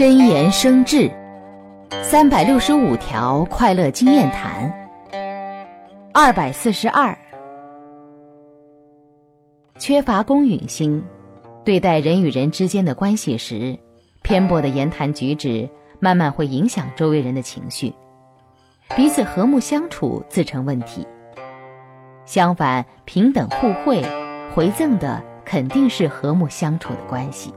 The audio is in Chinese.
真言生智。三百六十五条快乐经验谈。二百四十二。缺乏公允心。对待人与人之间的关系时偏颇的言谈举止慢慢会影响周围人的情绪。彼此和睦相处自成问题。相反平等互惠回赠的肯定是和睦相处的关系。